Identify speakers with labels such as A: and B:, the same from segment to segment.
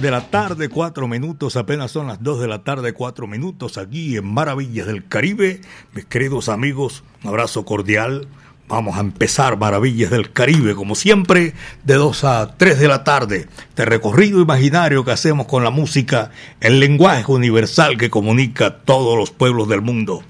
A: De la tarde, cuatro minutos, apenas son las dos de la tarde, cuatro minutos, aquí en Maravillas del Caribe. Mis queridos amigos, un abrazo cordial. Vamos a empezar Maravillas del Caribe, como siempre, de dos a tres de la tarde. Este recorrido imaginario que hacemos con la música, el lenguaje universal que comunica todos los pueblos del mundo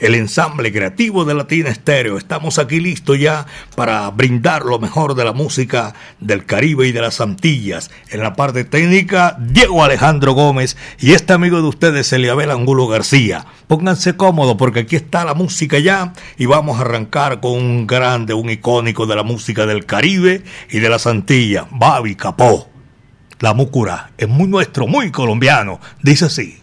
A: el ensamble creativo de Latina Estéreo. Estamos aquí listos ya para brindar lo mejor de la música del Caribe y de las Antillas. En la parte técnica, Diego Alejandro Gómez y este amigo de ustedes, Eliabel Angulo García. Pónganse cómodos porque aquí está la música ya y vamos a arrancar con un grande, un icónico de la música del Caribe y de las Antillas, Babi Capó. La Múcura es muy nuestro, muy colombiano. Dice así.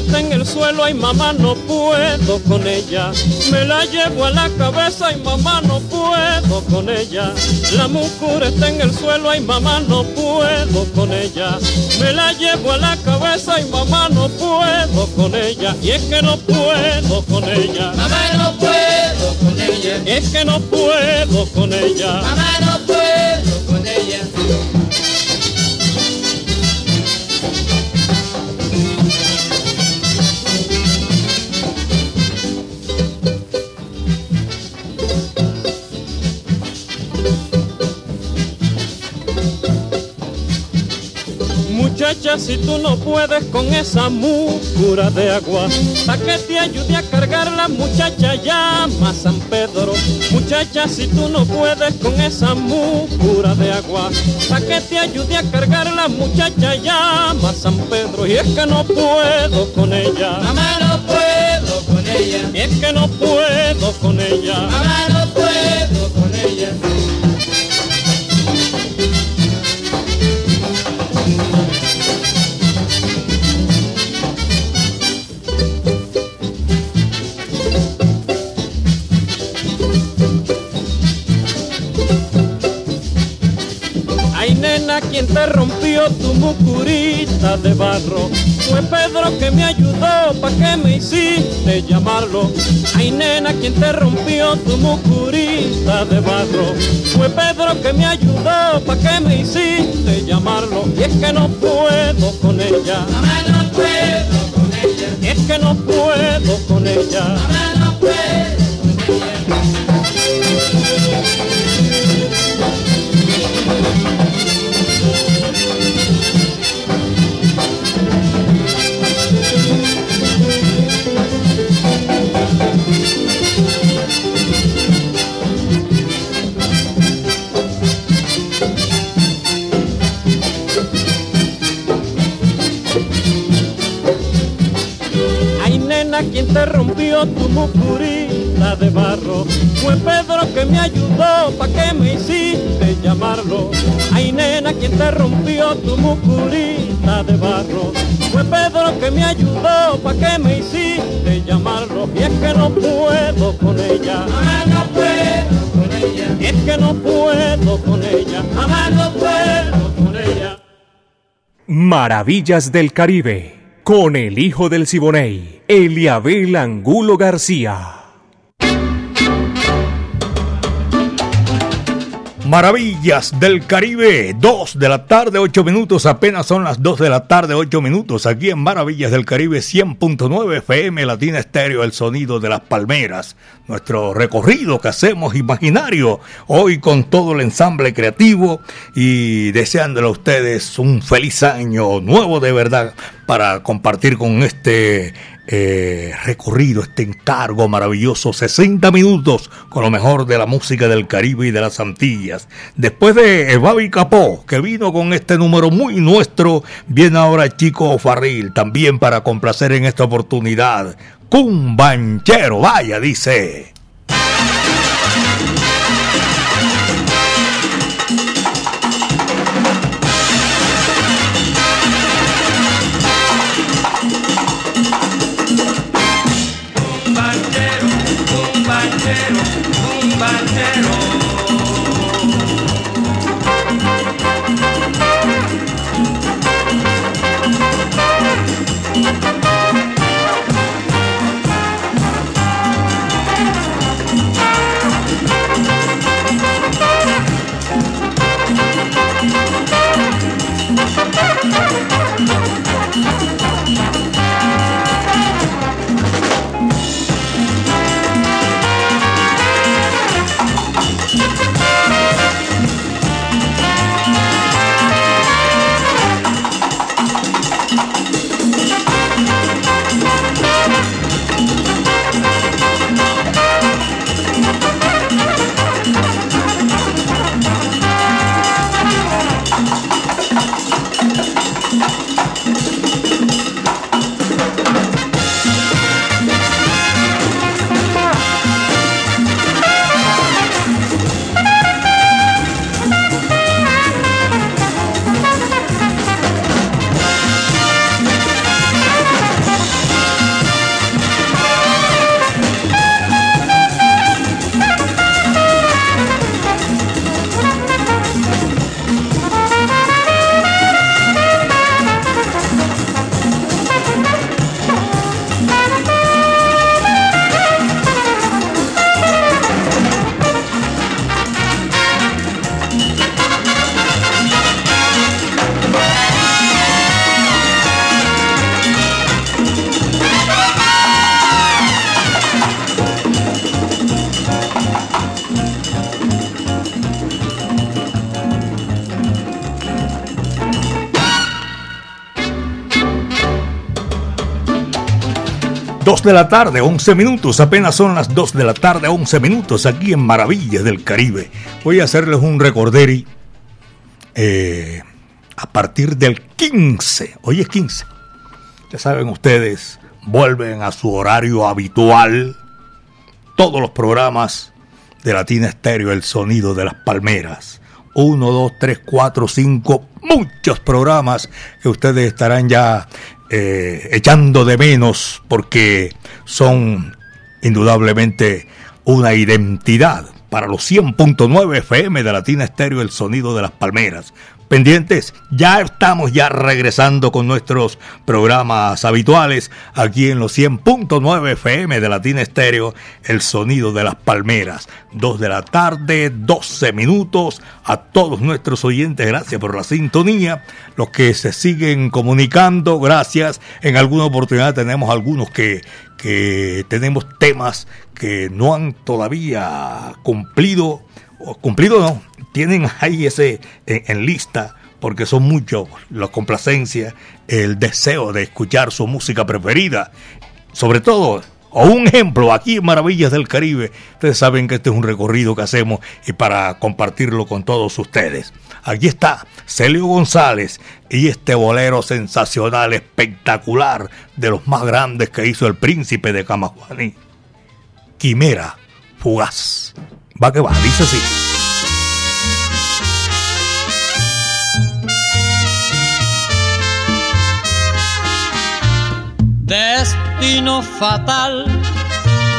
B: Está en el suelo, ay mamá no puedo con ella. Me la llevo a la cabeza, y mamá no puedo con ella. La mucura está en el suelo, ay mamá no puedo con ella. Me la llevo a la cabeza, y mamá no puedo con ella. Y es que no puedo con ella.
C: Mamá no puedo con ella.
B: Es que no puedo con ella.
C: Mamá no
B: Muchacha, si tú no puedes con esa mucura de agua, pa' que te ayude a cargar la muchacha llama a San Pedro. Muchacha, si tú no puedes con esa mucura de agua, pa' que te ayude a cargar la muchacha llama a San Pedro. Y es que no puedo con ella.
C: Mamá no puedo con ella.
B: Es que no puedo con ella.
C: Mamá no puedo con ella.
B: Quien te rompió tu mucurita de barro. Fue Pedro que me ayudó, pa' que me hiciste llamarlo. Ay nena, quien te rompió tu mucurita de barro. Fue Pedro que me ayudó, pa' que me hiciste llamarlo. Y es que no puedo con ella.
C: Mamá no puedo con ella.
B: Es que no puedo con ella.
C: Mamá no puedo con ella.
B: Llamarlo. Ay nena, quien te rompió tu mucurita de barro Fue Pedro que me ayudó, pa' que me hiciste llamarlo Y es que no puedo con ella.
C: Mamá no puedo con ella.
B: Es que no puedo con ella.
C: Mamá no puedo
B: con ella.
D: Maravillas del Caribe, con el hijo del Siboney, Eliabel Angulo García.
A: Maravillas del Caribe, 2 de la tarde, 8 minutos, apenas son las 2 de la tarde, 8 minutos, aquí en Maravillas del Caribe 100.9 FM Latina Estéreo, el sonido de las palmeras, nuestro recorrido que hacemos imaginario, hoy con todo el ensamble creativo y deseándole a ustedes un feliz año nuevo de verdad para compartir con este eh, recorrido, este encargo maravilloso, 60 minutos con lo mejor de la música del Caribe y de las Antillas. Después de Babi Capó, que vino con este número muy nuestro, viene ahora Chico Farril, también para complacer en esta oportunidad. Cumbanchero, vaya, dice. De la tarde, 11 minutos. Apenas son las 2 de la tarde, 11 minutos aquí en Maravillas del Caribe. Voy a hacerles un recorderi eh, a partir del 15. Hoy es 15. Ya saben ustedes, vuelven a su horario habitual todos los programas de Latina Estéreo, el sonido de las palmeras. 1, 2, 3, 4, 5, muchos programas que ustedes estarán ya eh, echando de menos porque son indudablemente una identidad para los 100.9 FM de Latina Estéreo, el sonido de las palmeras pendientes. Ya estamos ya regresando con nuestros programas habituales aquí en los 100.9 FM de Latina Estéreo, el sonido de las palmeras. Dos de la tarde, 12 minutos. A todos nuestros oyentes, gracias por la sintonía. Los que se siguen comunicando, gracias. En alguna oportunidad tenemos algunos que, que tenemos temas que no han todavía cumplido cumplido no, tienen ahí ese en, lista porque son muchos la complacencia, el deseo de escuchar su música preferida, sobre todo o un ejemplo aquí en Maravillas del Caribe. Ustedes saben que este es un recorrido que hacemos y para compartirlo con todos ustedes. Aquí está Celio González y este bolero sensacional, espectacular, de los más grandes que hizo el príncipe de Camajuaní. Quimera Fugaz. Va que va, dice así.
B: Destino fatal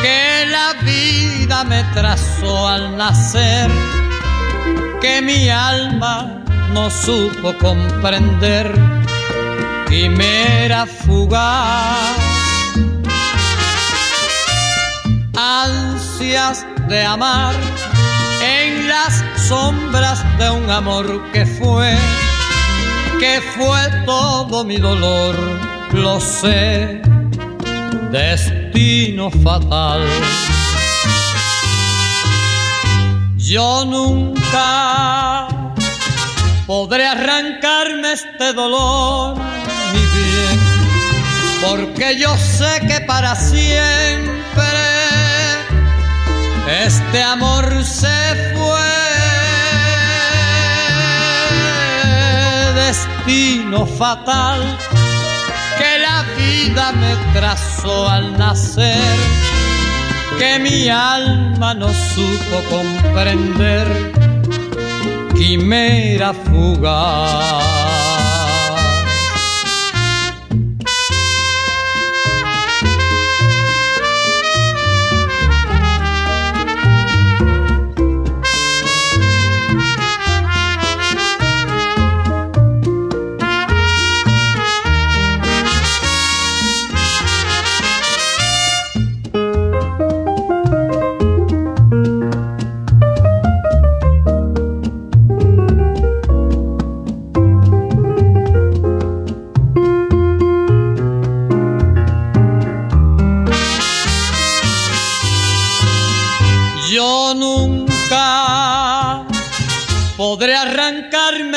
B: que la vida me trazó al nacer, que mi alma no supo comprender, quimera fugaz. Ansias de amar
E: en las sombras de un amor que fue, que fue todo mi dolor, lo sé, destino fatal. Yo nunca podré arrancarme este dolor, mi bien, porque yo sé que para siempre este amor se fue. Destino fatal vida me trazó al nacer, que mi alma no supo comprender, quimera fugaz.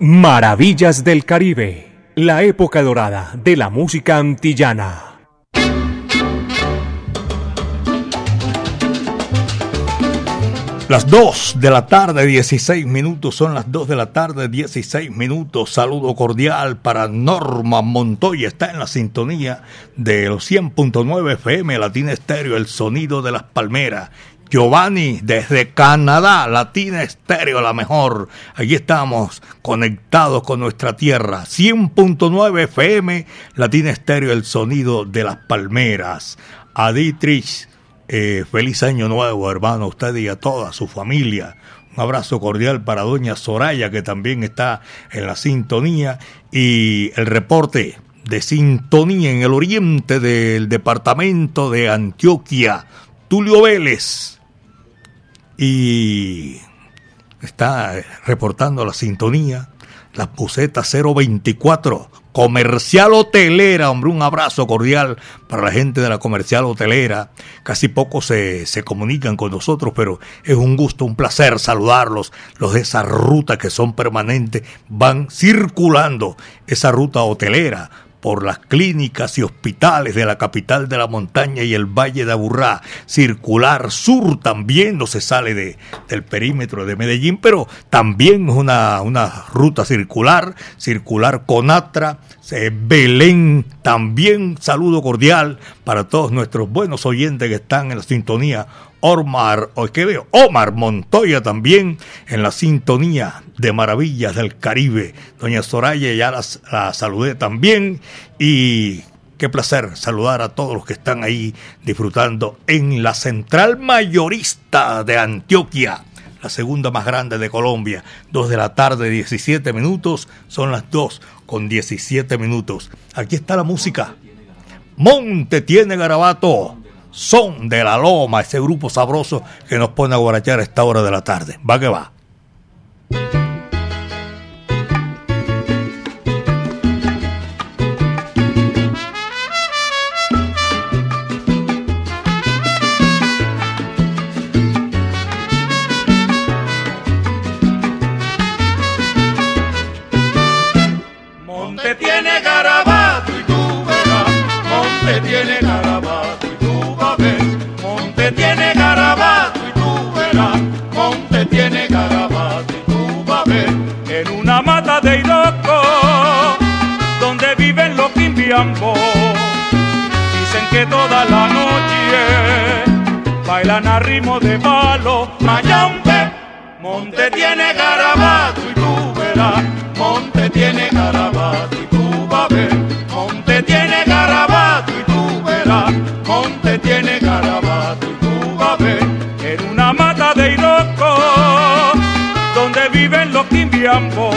D: Maravillas del Caribe, la época dorada de la música antillana.
A: Las 2 de la tarde, 16 minutos, son las 2 de la tarde, 16 minutos. Saludo cordial para Norma Montoya, está en la sintonía de los 100.9 FM Latina Estéreo, el sonido de las palmeras. Giovanni desde Canadá, Latina Estéreo, la mejor. Allí estamos conectados con nuestra tierra. 100.9 FM, Latina Estéreo, el sonido de las palmeras. A Dietrich, eh, feliz año nuevo, hermano, a usted y a toda su familia. Un abrazo cordial para doña Soraya, que también está en la sintonía. Y el reporte de sintonía en el oriente del departamento de Antioquia. Tulio Vélez y está reportando la sintonía, la puseta 024, comercial hotelera, hombre, un abrazo cordial para la gente de la comercial hotelera. Casi pocos se, se comunican con nosotros, pero es un gusto, un placer saludarlos. Los de esa ruta que son permanentes van circulando esa ruta hotelera por las clínicas y hospitales de la capital de la montaña y el valle de Aburrá. Circular Sur también no se sale de, del perímetro de Medellín, pero también es una, una ruta circular, circular Conatra, Belén, también saludo cordial para todos nuestros buenos oyentes que están en la sintonía Omar, o que veo, Omar Montoya también en la sintonía de Maravillas del Caribe. Doña Soraya ya la, saludé también y qué placer saludar a todos los que están ahí disfrutando en la central mayorista de Antioquia, la segunda más grande de Colombia. Dos de la tarde, 17 minutos, son las dos con 17 minutos. Aquí está la música. Monte tiene garabato son de la Loma, ese grupo sabroso que nos pone a guarachar a esta hora de la tarde. Va que va.
F: Dicen que toda la noche, bailan a ritmo de palo, mayambe. Monte tiene garabato y tú verás, monte tiene garabato y tú vas a ver, monte tiene garabato y tú verás, monte tiene garabato y tú vas a ver, en una mata de Iroco, donde viven los quimbiambos,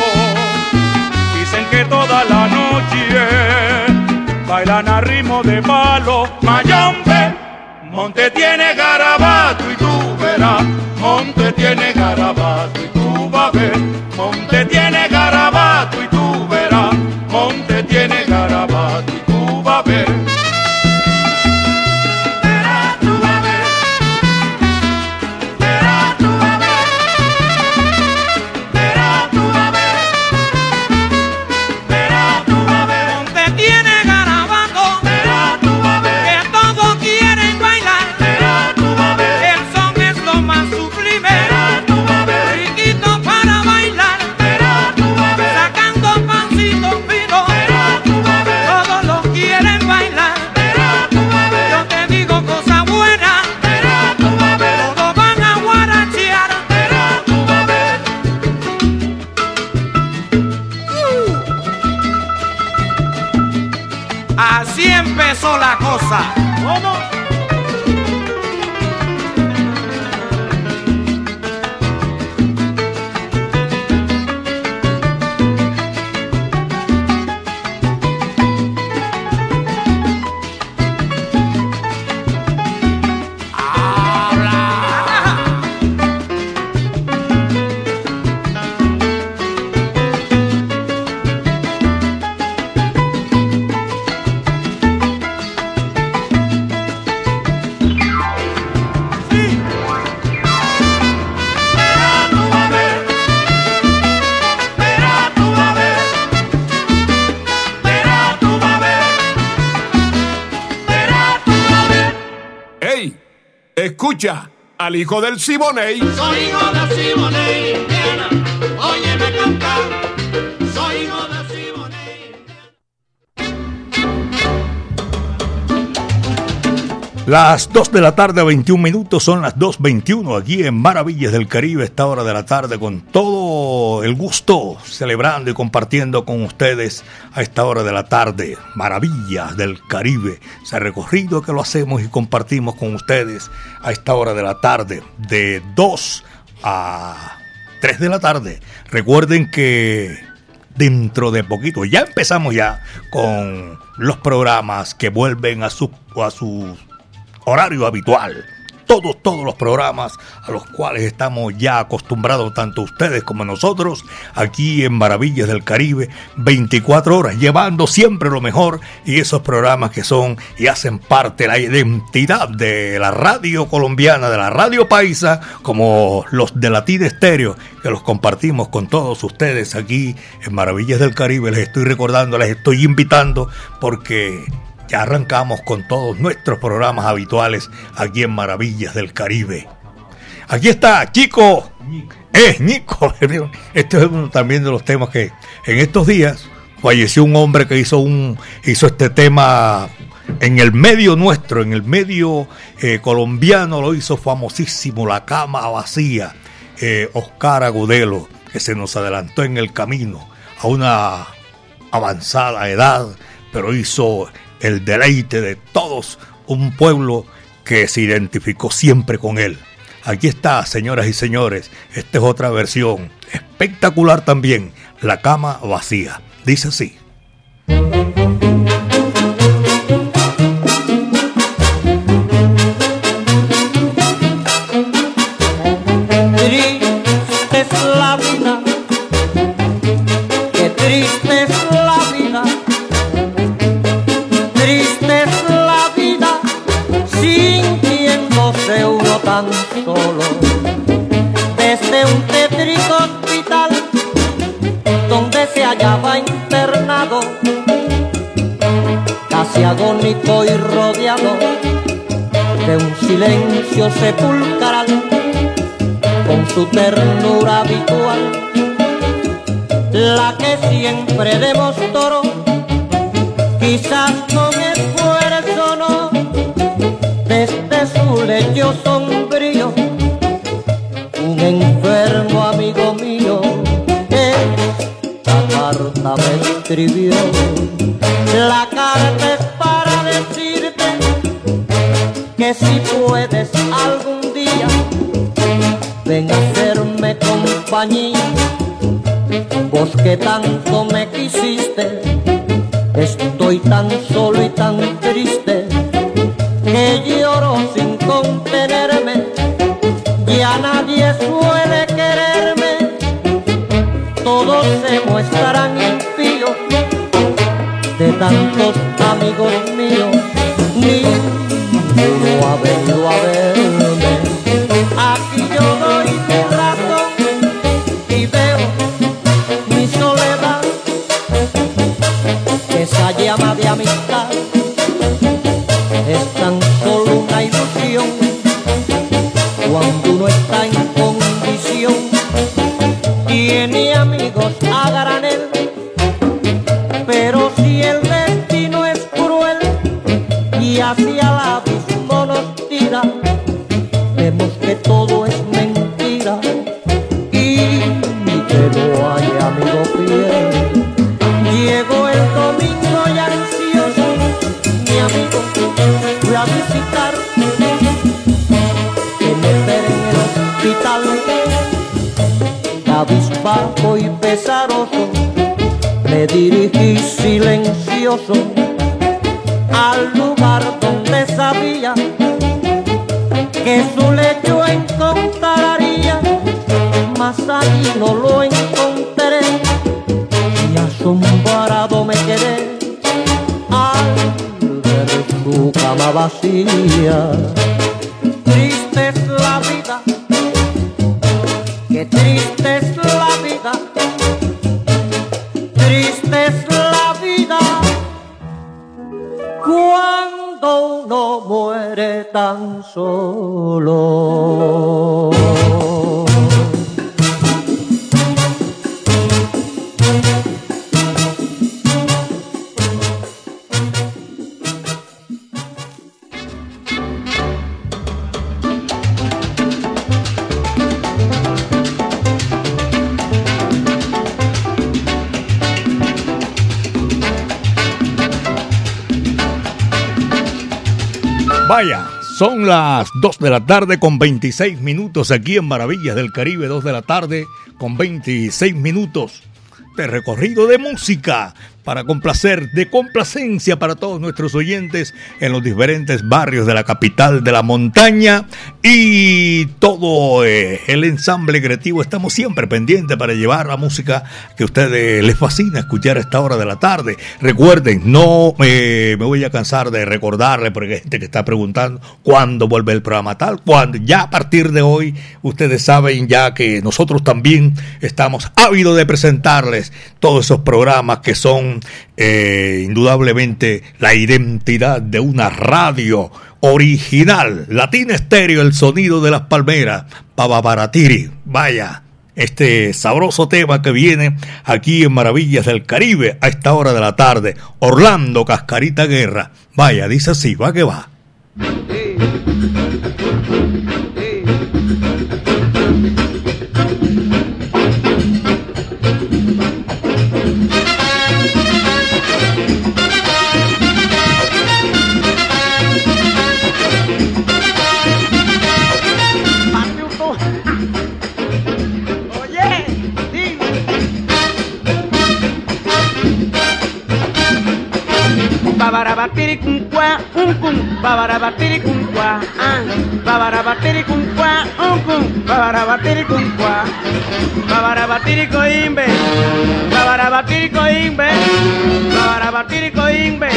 F: dicen que toda la noche bailan a ritmo de palo, mayambe, monte tiene garabato y tú verás, monte tiene garabato y tú vas a ver, monte tiene
G: la
H: Escucha al hijo del Siboney.
I: Soy hijo de Simone
A: Las 2 de la tarde, 21 minutos, son las 2.21 aquí en Maravillas del Caribe, esta hora de la tarde, con todo el gusto, celebrando y compartiendo con ustedes a esta hora de la tarde, Maravillas del Caribe, ese recorrido que lo hacemos y compartimos con ustedes a esta hora de la tarde, de 2 a 3 de la tarde. Recuerden que dentro de poquito. Ya empezamos ya con los programas que vuelven a su, a su horario habitual. Todos, todos los programas a los cuales estamos ya acostumbrados, tanto ustedes como nosotros, aquí en Maravillas del Caribe, 24 horas, llevando siempre lo mejor y esos programas que son y hacen parte de la identidad de la radio colombiana, de la radio paisa, como los de Latina Estéreo, que los compartimos con todos ustedes aquí en Maravillas del Caribe. Les estoy recordando, les estoy invitando porque ya arrancamos con todos nuestros programas habituales aquí en Maravillas del Caribe. Aquí está, Chico. Es Nico. Este es uno también de los temas que en estos días falleció un hombre que hizo un hizo este tema en el medio nuestro, en el medio eh, colombiano lo hizo famosísimo, La cama vacía. Eh, Oscar Agudelo, que se nos adelantó en el camino a una avanzada edad, pero hizo el deleite de todos un pueblo que se identificó siempre con él. Aquí está, señoras y señores, esta es otra versión espectacular también, La cama vacía. Dice así.
G: Y rodeado de un silencio sepulcral con su ternura habitual, la que siempre demostró, quizás con esfuerzo no, de su lecho sombrío, un enfermo amigo mío, esta carta me escribió. La carta si puedes algún día, ven a hacerme compañía. Vos que tanto me quisiste, estoy tan solo y tan triste que lloro sin contenerme. Ya nadie suele quererme, todos se muestran impíos de tantos amigos míos. Ninguno our
A: Vaya, son las 2 de la tarde con 26 minutos aquí en Maravillas del Caribe, 2 de la tarde con 26 minutos de recorrido de música para complacer, de complacencia para todos nuestros oyentes en los diferentes barrios de la capital de la montaña y todo eh, el ensamble creativo. Estamos siempre pendientes para llevar la música que a ustedes les fascina escuchar a esta hora de la tarde. Recuerden, no eh, me voy a cansar de recordarle, porque hay gente que está preguntando cuándo vuelve el programa tal, cuando ya a partir de hoy ustedes saben ya que nosotros también estamos ávidos de presentarles todos esos programas que son eh, indudablemente la identidad de una radio original, Latina Estéreo, el sonido de las palmeras, Babaratiri, vaya, este sabroso tema que viene aquí en Maravillas del Caribe a esta hora de la tarde, Orlando Cascarita Guerra, vaya, dice así, va que va.
J: Babarabatiri cum qua, un cum, babarabatiri cum qua, ah, babarabatiri cum qua, un cum, babarabatiri. Cum qua, babarabatiri coimbe, babarabatiri coimbe, babarabatiri coimbe,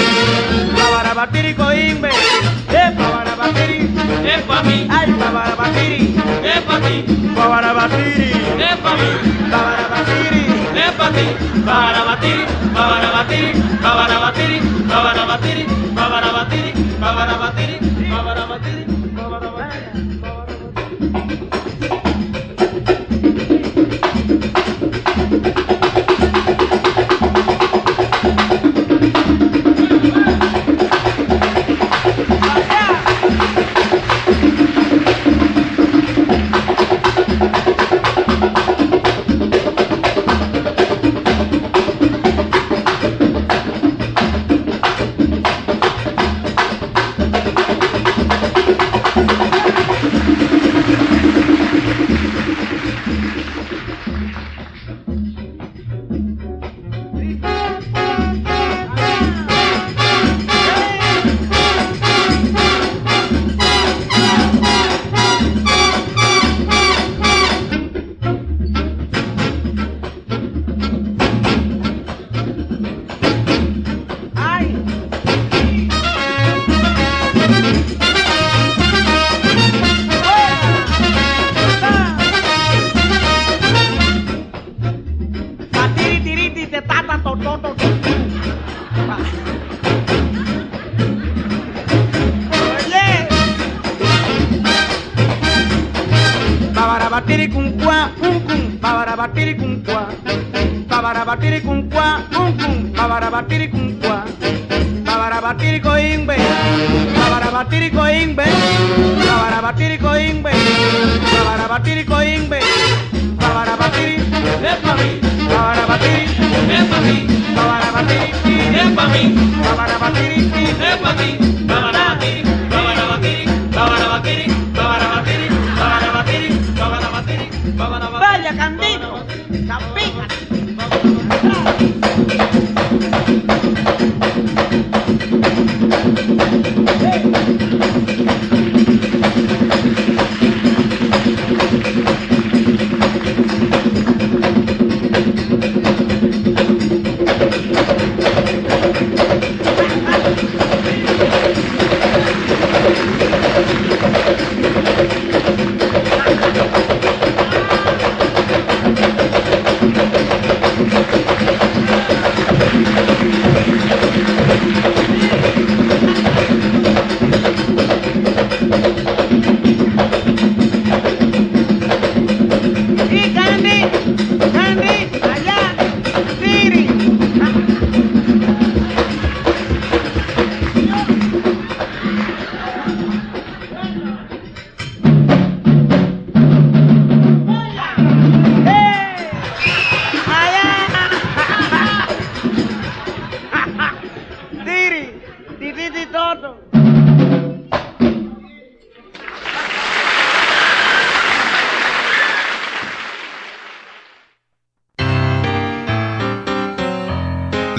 J: babarabatiri coimbe, eh, babarabatiri,
B: Es pa' mí,
J: ay, babarabatiri,
B: es pa' ti,
J: babarabatiri,
B: es pa' mí,
J: babarabatiri.
B: Es pa' ti. Para batir, para batir, para batir, para batir,
J: cum, babarabatiri cum qua. Babarabatiri coimbe, babarabatiri coimbe, babarabatiri coimbe, babarabatiri coimbe, babarabatiri, es pa' mí, babarabatiri, es pa' mí, babarabatiri, es pa' mí, babarabatiri, es pa' mí, Y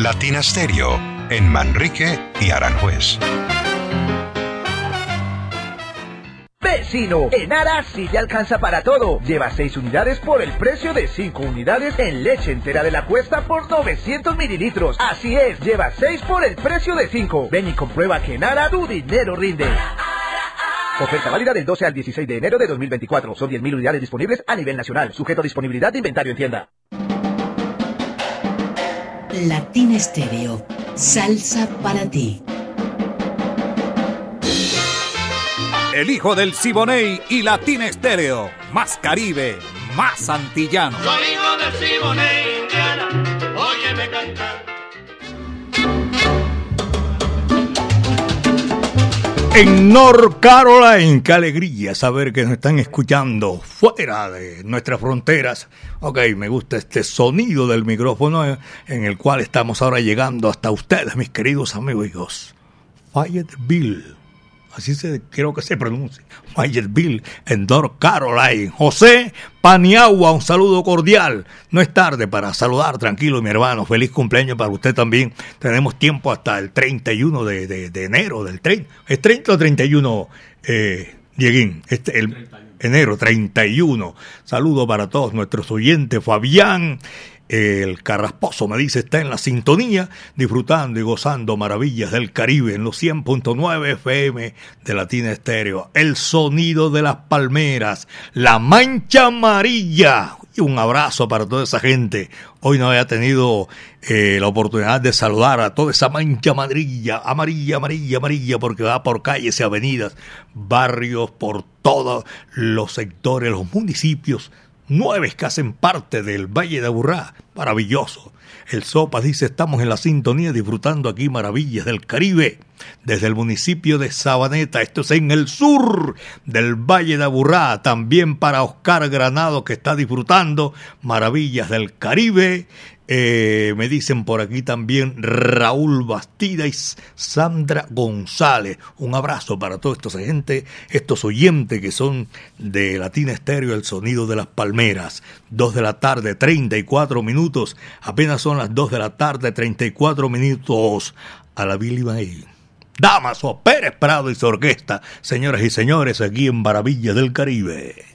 K: Latina Stereo en Manrique y Aranjuez.
L: Vecino, en Ara sí te alcanza para todo. Lleva 6 unidades por el precio de 5 unidades en leche entera de la cuesta por 900 mililitros. Así es, lleva 6 por el precio de 5. Ven y comprueba que en Ara tu dinero rinde. Oferta válida del 12 al 16 de enero de 2024. Son 10.000 unidades disponibles a nivel nacional. Sujeto a disponibilidad de inventario en tienda.
M: Latina Estéreo. Salsa para ti.
N: El hijo del Siboney y Latina Estéreo. Más Caribe, más antillano.
C: Soy hijo del Siboney, Indiana, óyeme cantar.
A: En North Carolina, qué alegría saber que nos están escuchando fuera de nuestras fronteras. Ok, me gusta este sonido del micrófono eh, en el cual estamos ahora llegando hasta ustedes, mis queridos amigos. Fayetteville, así se, creo que se pronuncia. Fayetteville, en North Carolina. José Paniagua, un saludo cordial. No es tarde para saludar, tranquilo, mi hermano. Feliz cumpleaños para usted también. Tenemos tiempo hasta el 31 de, de, de enero, del 30. ¿Es 30 o 31, eh, Dieguín? Este, el, enero 31. Saludo para todos nuestros oyentes. Fabián. El Carrasposo me dice está en la sintonía, disfrutando y gozando maravillas del Caribe en los 100.9 FM de Latina Estéreo. El sonido de las palmeras, la mancha amarilla. Y un abrazo para toda esa gente. Hoy no había tenido eh, la oportunidad de saludar a toda esa mancha amarilla, amarilla, amarilla, amarilla, porque va por calles y avenidas, barrios, por todos los sectores, los municipios nueve que hacen parte del Valle de Aburrá, Maravilloso. El Sopa dice, estamos en la sintonía disfrutando aquí maravillas del Caribe, desde el municipio de Sabaneta, esto es en el sur del Valle de Aburrá, también para Oscar Granado que está disfrutando maravillas del Caribe eh, me dicen por aquí también Raúl Bastida y Sandra González. Un abrazo para toda esta gente, estos oyentes que son de Latina Estéreo, el sonido de las palmeras. Dos de la tarde, 34 minutos. Apenas son las dos de la tarde, 34 minutos a la Billy Bay. Damaso Pérez Prado y su orquesta, señoras y señores, aquí en Maravilla del Caribe.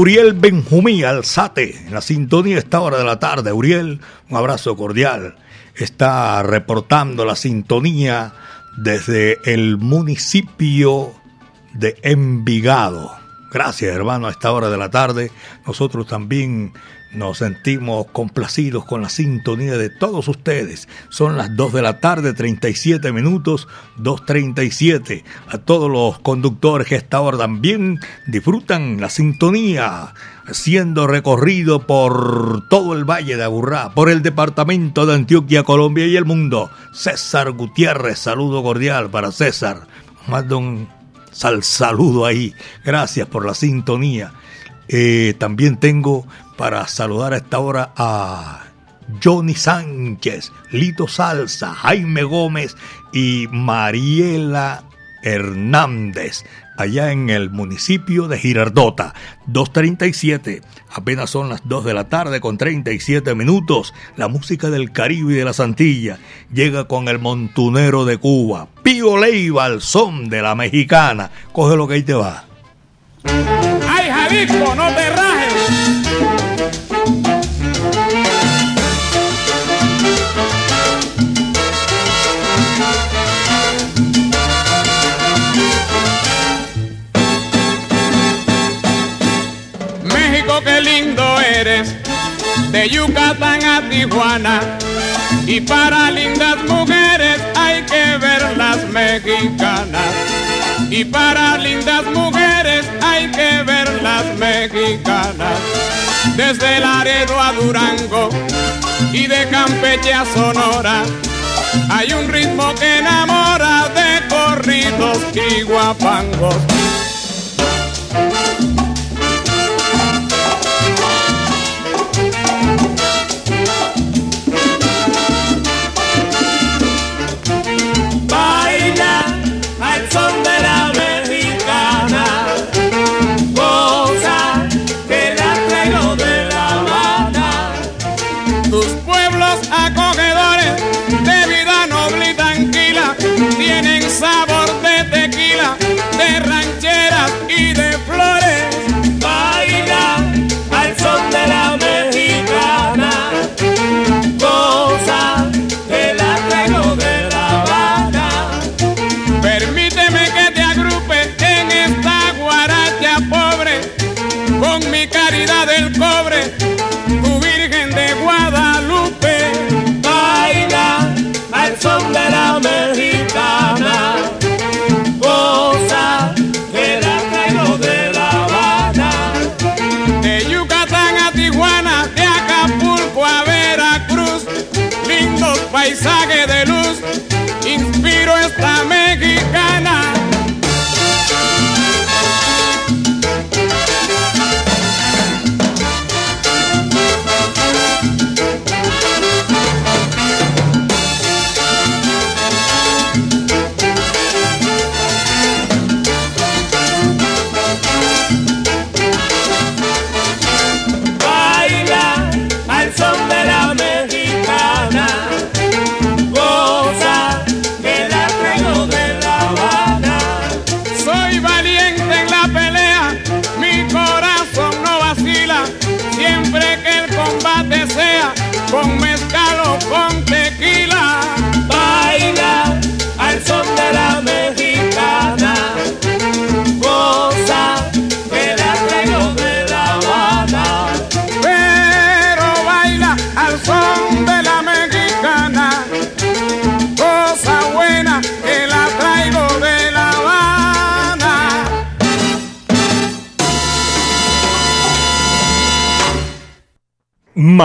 A: Uriel Benjumí Alzate, en la sintonía esta hora de la tarde. Uriel, un abrazo cordial. Está reportando la sintonía desde el municipio de Envigado. Gracias, hermano, a esta hora de la tarde. Nosotros también nos sentimos complacidos con la sintonía de todos ustedes. Son las 2 de la tarde, 37 minutos, 2.37. A todos los conductores que a esta hora también disfrutan la sintonía, siendo recorrido por todo el Valle de Aburrá, por el departamento de Antioquia, Colombia y el mundo. César Gutiérrez, saludo cordial para César. Mando un sal saludo ahí. Gracias por la sintonía. Eh, también tengo para saludar a esta hora a Johnny Sánchez, Lito Salsa, Jaime Gómez y Mariela Hernández, allá en el municipio de Girardota. 2.37, apenas son las 2 de la tarde con 37 minutos. La música del Caribe y de la Santilla llega con el montunero de Cuba. Pío Leiva, al son de la mexicana. Coge lo que ahí te va.
O: ¡Ay, Jalisco, no te rajes! Lindo eres, de Yucatán a Tijuana, y para lindas mujeres hay que ver las mexicanas. Y para lindas mujeres hay que ver las mexicanas. Desde Laredo a Durango y de Campeche a Sonora. Hay un ritmo que enamora de corridos y guapangos.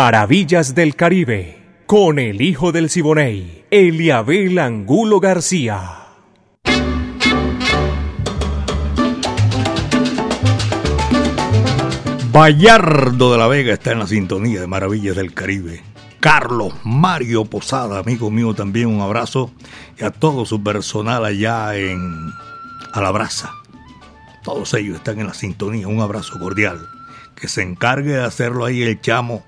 D: Maravillas del Caribe, con el hijo del Siboney, Eliabel Angulo García.
A: Bayardo de la Vega está en la sintonía de Maravillas del Caribe. Carlos Mario Posada, amigo mío, también un abrazo. Y a todo su personal allá en Alabraza. Todos ellos están en la sintonía. Un abrazo cordial. Que se encargue de hacerlo ahí el chamo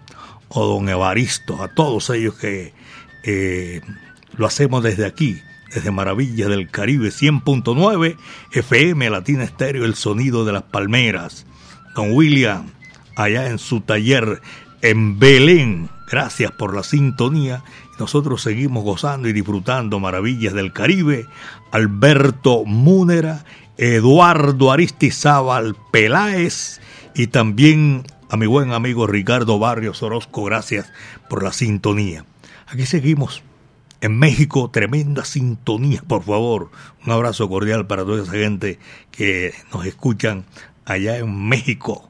A: o don Evaristo. A todos ellos que eh, lo hacemos desde aquí, desde Maravillas del Caribe 100.9 FM Latina Estéreo, el sonido de las palmeras. Don William, allá en su taller en Belén. Gracias por la sintonía. Nosotros seguimos gozando y disfrutando maravillas del Caribe. Alberto Múnera, Eduardo Aristizábal Peláez y también a mi buen amigo Ricardo Barrios Orozco. Gracias por la sintonía. Aquí seguimos. En México, tremenda sintonía, por favor. Un abrazo cordial para toda esa gente que nos escuchan allá en México.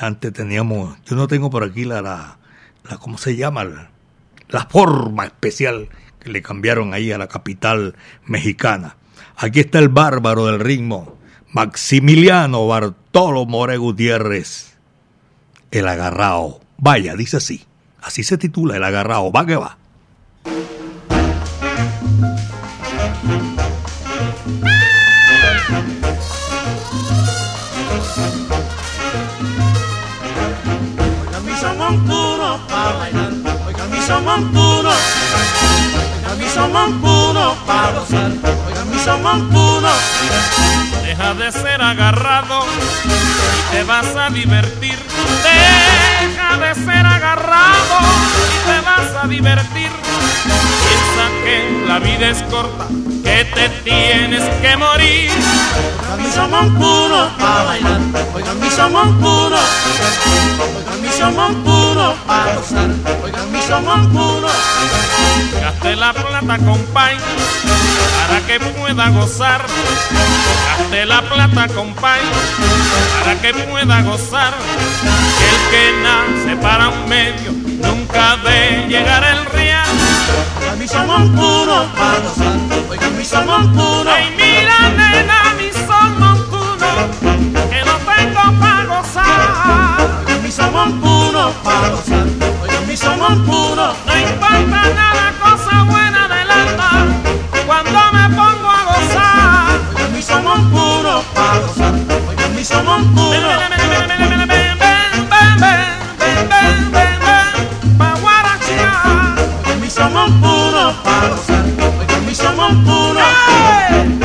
A: Antes teníamos, yo no tengo por aquí la, la, la ¿cómo se llama? La, la forma especial que le cambiaron ahí a la capital mexicana. Aquí está el bárbaro del ritmo, Maximiliano Bartolo More Gutiérrez, el agarrao. Vaya, dice así, así se titula el agarrao, va que va.
C: Oigan mi son montuno pa' bailar, oigan mi son montuno, oigan mi son montuno pa' gozar, oigan mi son montuno.
O: Deja de ser agarrado y te vas a divertir. Deja de ser agarrado y te vas a divertir. Piensa que la vida es corta, que te tienes que morir.
C: Oigan mi son montuno pa' bailar, oigan mi son montuno, oigan mi son montuno pa' gozar, oigan mi son
O: Gaste
C: la plata, compay, para que pueda gozar. Gaste la plata, compay, para que pueda gozar. El que nace para un medio nunca de llegar el real.
P: Oiga mi son puro para gozar. Oiga mi son puro.
C: Ay, mira, nena, son montuno, que no tengo para gozar.
P: Mi son puro para gozar si somos puros,
C: no importa nada, cosa buena del alma, cuando me pongo a gozar,
P: ni somos puros para gozar,
C: ni
P: somos puros. Somos puros para gozar, hoy somos puros.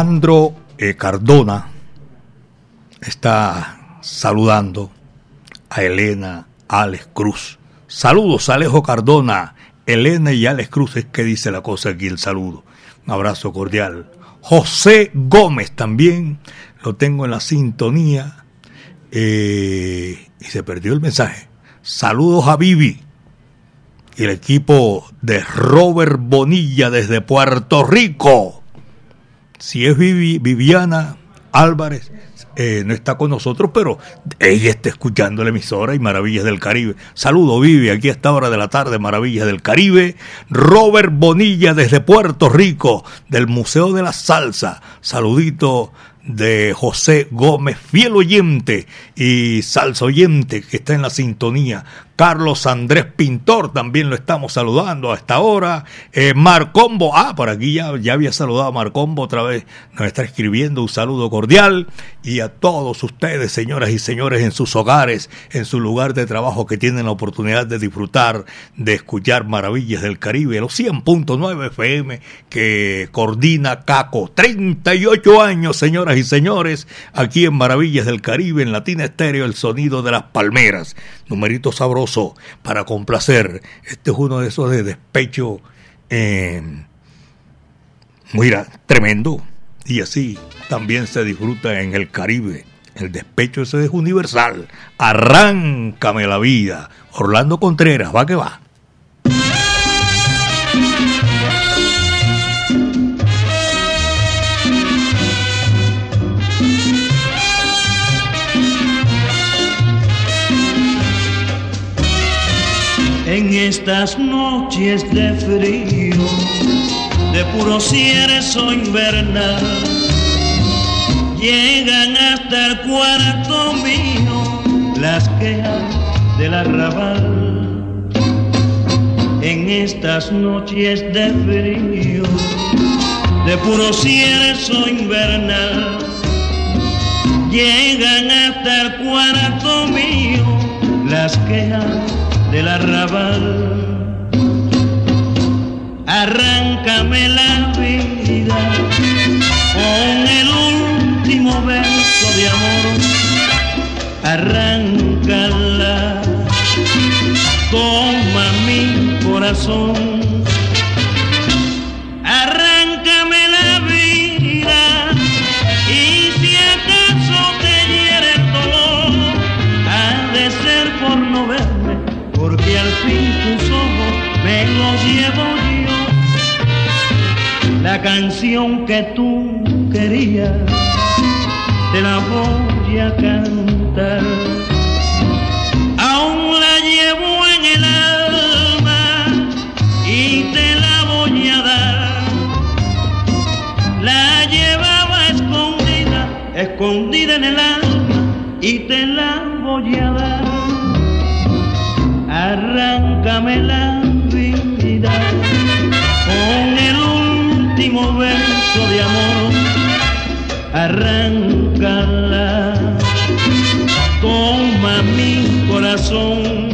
A: Alejandro eh, Cardona está saludando a Elena Alex Cruz. Saludos, Alejo Cardona, Elena y Alex Cruz. Es que dice la cosa aquí el saludo. Un abrazo cordial. José Gómez también lo tengo en la sintonía. Eh, y se perdió el mensaje. Saludos a Vivi y el equipo de Robert Bonilla desde Puerto Rico. Si es Vivi- Viviana Álvarez, eh, no está con nosotros, pero ella está escuchando la emisora y Maravillas del Caribe. Saludo, Vivi, aquí a esta hora de la tarde, Maravillas del Caribe. Robert Bonilla desde Puerto Rico, del Museo de la Salsa. Saludito de José Gómez, fiel oyente y salsa oyente que está en la sintonía. Carlos Andrés Pintor también lo estamos saludando hasta ahora. Eh, Marcombo, ah, por aquí ya, ya había saludado a Marcombo otra vez. Nos está escribiendo un saludo cordial. Y a todos ustedes, señoras y señores, en sus hogares, en su lugar de trabajo, que tienen la oportunidad de disfrutar, de escuchar Maravillas del Caribe, los 100.9 FM que coordina Caco. 38 años, señoras y señores, aquí en Maravillas del Caribe, en Latina Estéreo, el sonido de las palmeras. Numerito sabroso para complacer. Este es uno de esos de despecho. Eh, mira, tremendo. Y así también se disfruta en el Caribe. El despecho ese es universal. Arráncame la vida. Orlando Contreras, va que va.
Q: Estas noches de frío, de puro cierzo invernal, llegan hasta el cuarto mío las quejas del arrabal. En estas noches de frío, de puro cierzo invernal, llegan hasta el cuarto mío las quejas del arrabal. Arráncame la vida con el último verso de amor. Arráncala, toma mi corazón. Que tú querías, te la voy a cantar. Aún la llevo en el alma y te la voy a dar. La llevaba escondida, escondida en el alma y te la voy a dar. Arráncame último verso de amor. Arráncala, toma mi corazón.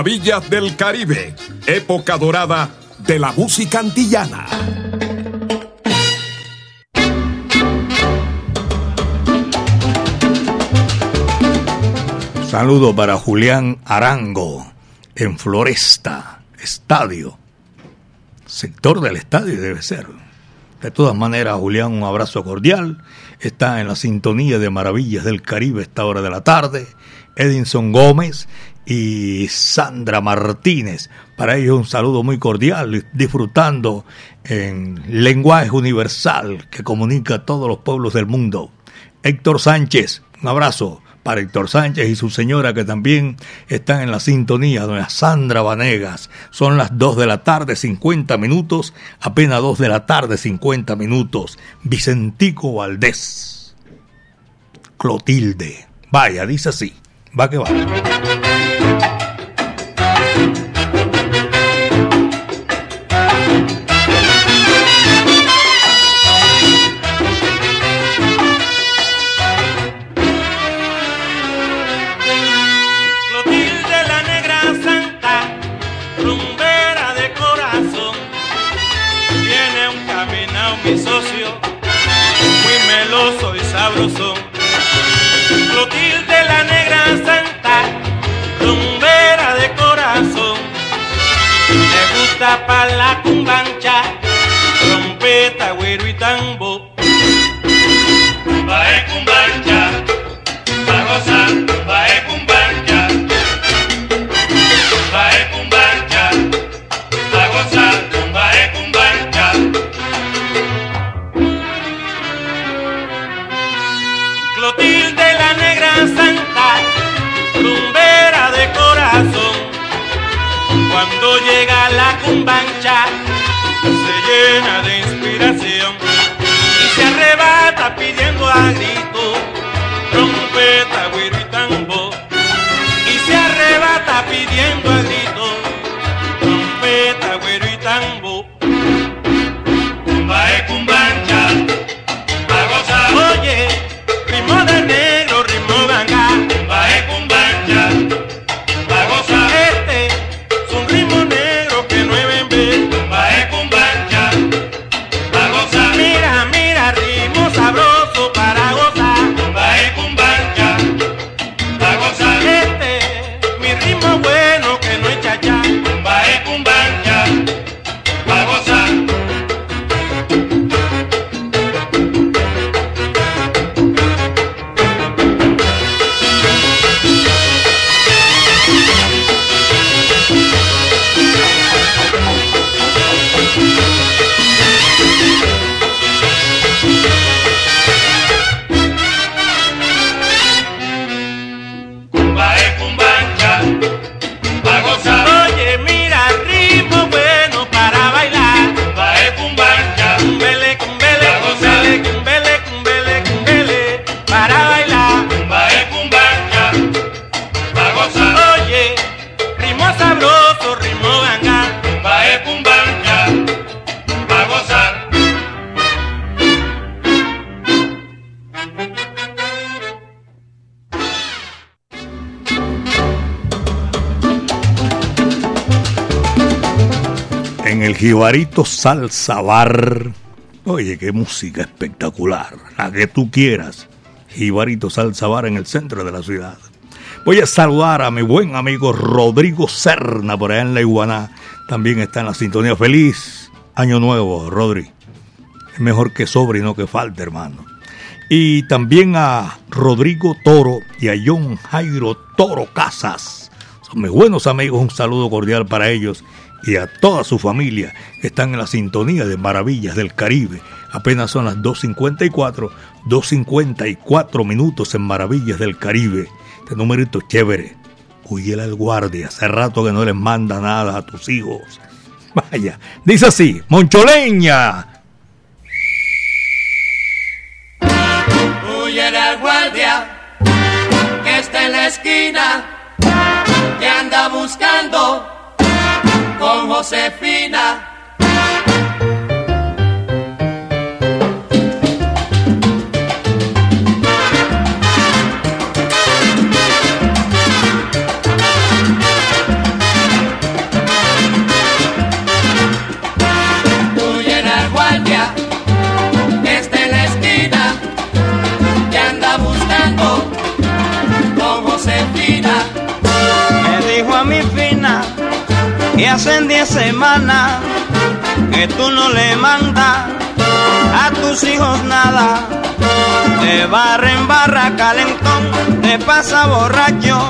H: Maravillas del Caribe, época dorada de la música antillana.
A: Saludo para Julián Arango en Floresta, estadio. Sector del estadio debe ser. De todas maneras, Julián, un abrazo cordial. Está en la sintonía de Maravillas del Caribe esta hora de la tarde. Edinson Gómez y Sandra Martínez. Para ellos un saludo muy cordial, disfrutando en lenguaje universal que comunica a todos los pueblos del mundo. Héctor Sánchez, un abrazo para Héctor Sánchez y su señora que también están en la sintonía, doña Sandra Vanegas. Son las 2 de la tarde, 50 minutos, apenas 2 de la tarde, 50 minutos. Vicentico Valdés. Clotilde. Vaya, dice así. Va que va.
C: Le gusta pa' la cumbancha, trompeta, güero y tambo.
A: Jibarito Salsa Bar. Oye, qué música espectacular. La que tú quieras. Jibarito Salsa Bar en el centro de la ciudad. Voy a saludar a mi buen amigo Rodrigo Serna por allá en la Iguaná. También está en la sintonía. Feliz año nuevo, Rodri. Es mejor que sobre y no que falte, hermano. Y también a Rodrigo Toro y a John Jairo Toro Casas. Son mis buenos amigos. Un saludo cordial para ellos y a toda su familia que están en la sintonía de Maravillas del Caribe. Apenas son las 2.54, 2.54 minutos en Maravillas del Caribe. Este numerito chévere. Huyela el guardia, hace rato que no les manda nada a tus hijos. Vaya, dice así, Moncholeña.
R: Huyele al guardia, que está en la esquina,
S: com você fina. Que hacen diez semanas que tú no le mandas a tus hijos nada. De barra en barra calentón te pasa borracho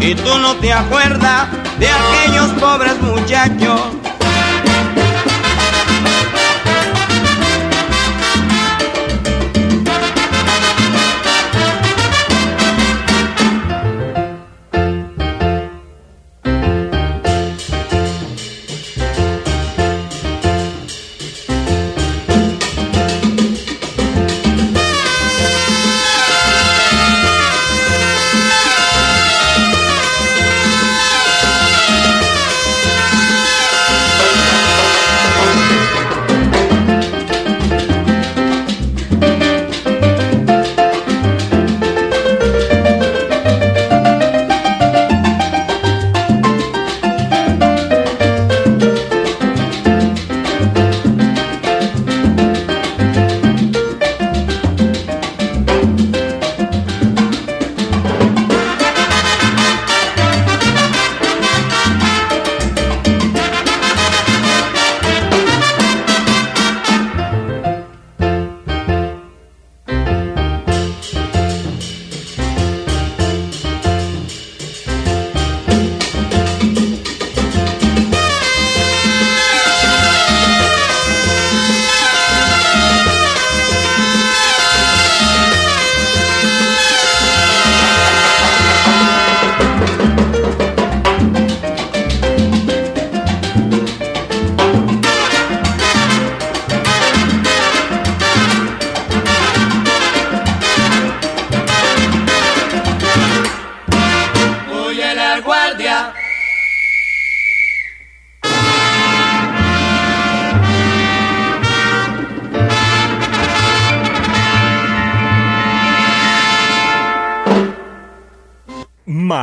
S: y tú no te acuerdas de aquellos pobres muchachos.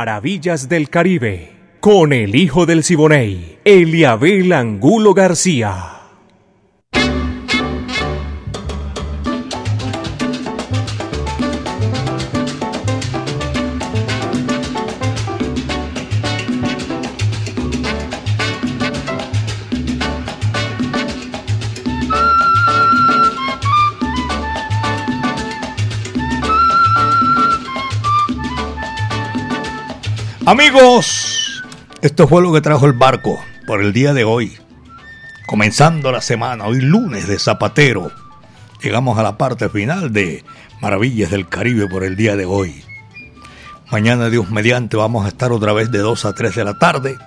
D: Maravillas del Caribe, con el hijo del Siboney, Eliabel Angulo García.
A: Amigos, esto fue lo que trajo el barco por el día de hoy. Comenzando la semana, hoy lunes de Zapatero. Llegamos a la parte final de Maravillas del Caribe por el día de hoy. Mañana, Dios mediante, vamos a estar otra vez de 2 a 3 de la tarde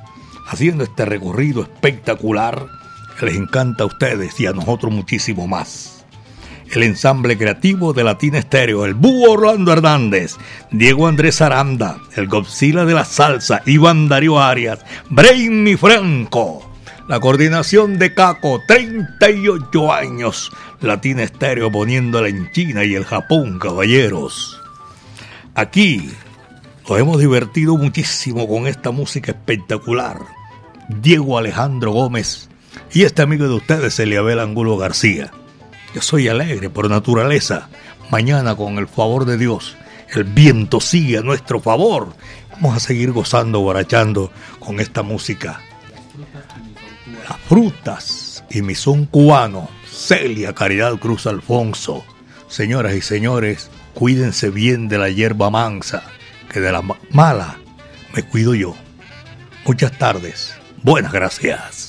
A: haciendo este recorrido espectacular que les encanta a ustedes y a nosotros muchísimo más el ensamble creativo de Latina Estéreo, el Búho Orlando Hernández, Diego Andrés Aranda, el Godzilla de la Salsa, Iván Darío Arias, Brainy Franco, la coordinación de Caco, 38 años, Latina Estéreo poniéndola en China y el Japón, caballeros. Aquí nos hemos divertido muchísimo con esta música espectacular. Diego Alejandro Gómez
T: Y este amigo de ustedes, Eliabel Angulo García. Yo soy alegre por naturaleza. Mañana, con el favor de Dios, el viento sigue a nuestro favor. Vamos a seguir gozando, guarachando con esta música. Las frutas y mi son cubano, Celia Caridad Cruz Alfonso. Señoras y señores, cuídense bien de la hierba mansa, que de la mala me cuido yo. Muchas tardes. Buenas gracias.